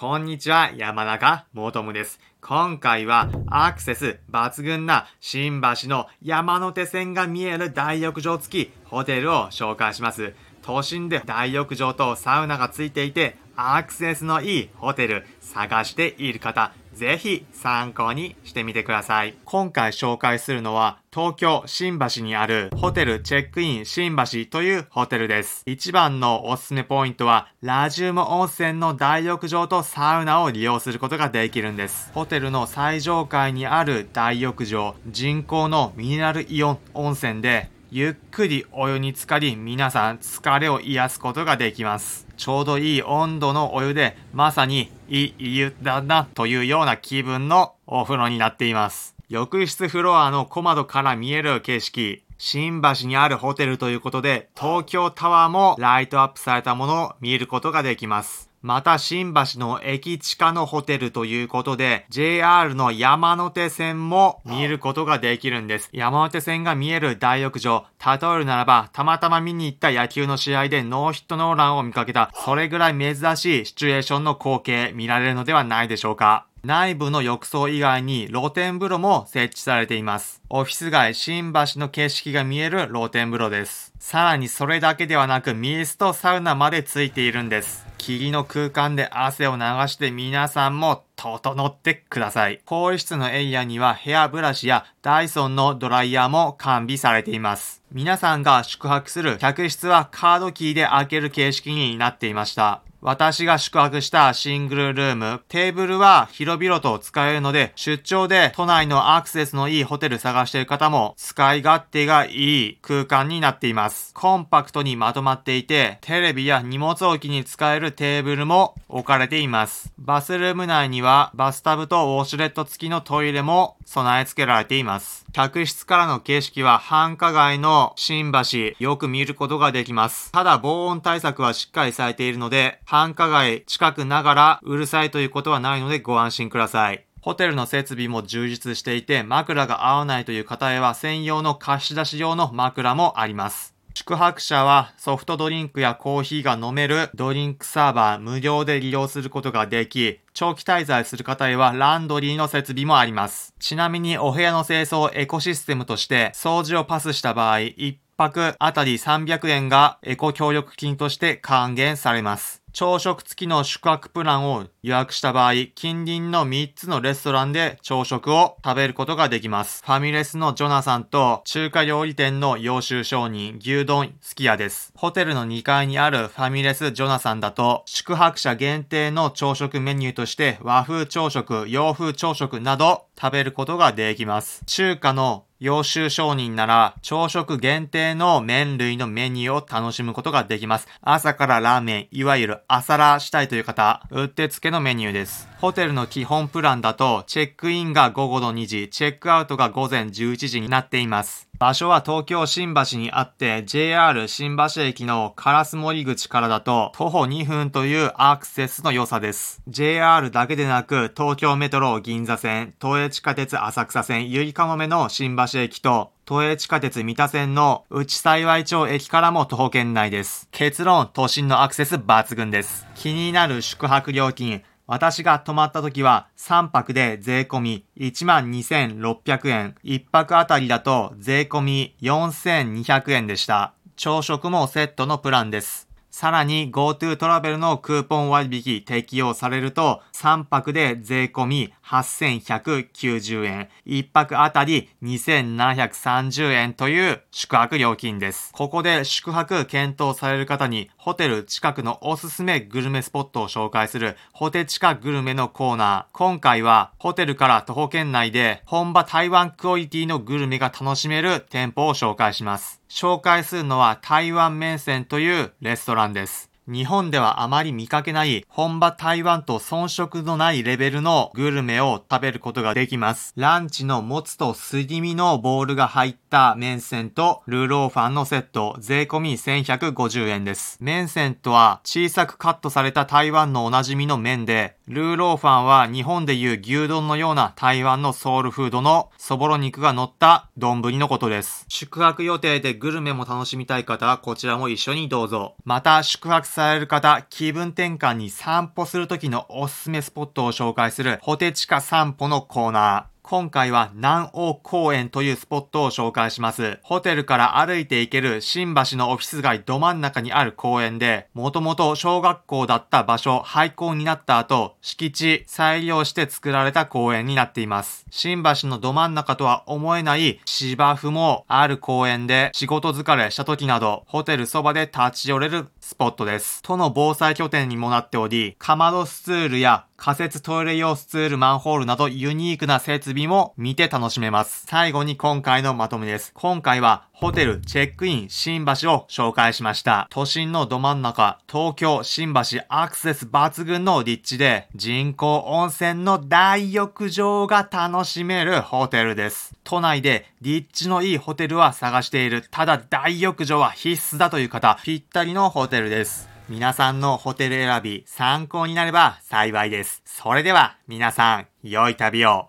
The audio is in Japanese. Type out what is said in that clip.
こんにちは、山中もとむです。今回はアクセス抜群な新橋の山手線が見える大浴場付きホテルを紹介します。都心で大浴場とサウナが付いていてアクセスのいいホテル探している方、ぜひ参考にしてみてください。今回紹介するのは東京新橋にあるホテルチェックイン新橋というホテルです。一番のおすすめポイントはラジウム温泉の大浴場とサウナを利用することができるんです。ホテルの最上階にある大浴場、人工のミネラルイオン温泉でゆっくりお湯に浸かり皆さん疲れを癒すことができます。ちょうどいい温度のお湯でまさにいい湯だなというような気分のお風呂になっています。浴室フロアの小窓から見える景色、新橋にあるホテルということで東京タワーもライトアップされたものを見ることができます。また新橋の駅地下のホテルということで JR の山手線も見ることができるんです。山手線が見える大浴場、例えるならばたまたま見に行った野球の試合でノーヒットノーランを見かけたそれぐらい珍しいシチュエーションの光景見られるのではないでしょうか。内部の浴槽以外に露天風呂も設置されています。オフィス街新橋の景色が見える露天風呂です。さらにそれだけではなくミストサウナまでついているんです。霧の空間で汗を流して皆さんも整ってください。更衣室のエリアにはヘアブラシやダイソンのドライヤーも完備されています。皆さんが宿泊する客室はカードキーで開ける形式になっていました。私が宿泊したシングルルーム、テーブルは広々と使えるので、出張で都内のアクセスのいいホテル探している方も使い勝手がいい空間になっています。コンパクトにまとまっていて、テレビや荷物置きに使えるテーブルも置かれています。バスルーム内にはバスタブとウォシュレット付きのトイレも備え付けられています。客室からの景色は繁華街の新橋、よく見ることができます。ただ防音対策はしっかりされているので、繁華街近くながらうるさいということはないのでご安心ください。ホテルの設備も充実していて、枕が合わないという方へは専用の貸し出し用の枕もあります。宿泊者はソフトドリンクやコーヒーが飲めるドリンクサーバー無料で利用することができ、長期滞在する方へはランドリーの設備もあります。ちなみにお部屋の清掃エコシステムとして掃除をパスした場合、1泊あたり300円がエコ協力金として還元されます。朝食付きの宿泊プランを予約した場合、近隣の3つのレストランで朝食を食べることができます。ファミレスのジョナサンと中華料理店の洋州商人牛丼すき家です。ホテルの2階にあるファミレスジョナサンだと、宿泊者限定の朝食メニューとして和風朝食、洋風朝食など食べることができます。中華の洋州商人なら朝食限定の麺類のメニューを楽しむことができます。朝からラーメン、いわゆる朝ラーしたいという方、うってつけのメニューです。ホテルの基本プランだと、チェックインが午後の2時、チェックアウトが午前11時になっています。場所は東京新橋にあって、JR 新橋駅の烏森口からだと、徒歩2分というアクセスの良さです。JR だけでなく、東京メトロ銀座線、都営地下鉄浅草線、ゆりかもめの新橋駅と、都営地下鉄三田線の内幸町駅からも徒歩圏内です。結論、都心のアクセス抜群です。気になる宿泊料金、私が泊まった時は3泊で税込み12,600円。1泊あたりだと税込み4,200円でした。朝食もセットのプランです。さらに GoTo トラベルのクーポン割引適用されると3泊で税込み8190円。1泊あたり2730円という宿泊料金です。ここで宿泊検討される方にホテル近くのおすすめグルメスポットを紹介するホテチカグルメのコーナー。今回はホテルから徒歩圏内で本場台湾クオリティのグルメが楽しめる店舗を紹介します。紹介するのは台湾麺線というレストランです。日本ではあまり見かけない本場台湾と遜色のないレベルのグルメを食べることができます。ランチのもつとすり身のボールが入った麺線とルーローファンのセット税込み1150円です。麺線とは小さくカットされた台湾のおなじみの麺でルーローファンは日本でいう牛丼のような台湾のソウルフードのそぼろ肉が乗った丼のことです。宿泊予定でグルメも楽しみたい方はこちらも一緒にどうぞ。また宿泊される方、気分転換に散歩する時のおすすめスポットを紹介するホテチカ散歩のコーナー。今回は南欧公園というスポットを紹介します。ホテルから歩いて行ける新橋のオフィス街ど真ん中にある公園で、もともと小学校だった場所、廃校になった後、敷地再利用して作られた公園になっています。新橋のど真ん中とは思えない芝生もある公園で仕事疲れした時など、ホテルそばで立ち寄れるスポットです。都の防災拠点にもなっており、かまどスツールや仮設トイレ用スツールマンホールなどユニークな設備も見て楽しめます。最後に今回のまとめです。今回はホテルチェックイン新橋を紹介しました。都心のど真ん中、東京新橋アクセス抜群の立地で人工温泉の大浴場が楽しめるホテルです。都内で立地のいいホテルは探している。ただ大浴場は必須だという方、ぴったりのホテルです。皆さんのホテル選び参考になれば幸いです。それでは皆さん、良い旅を。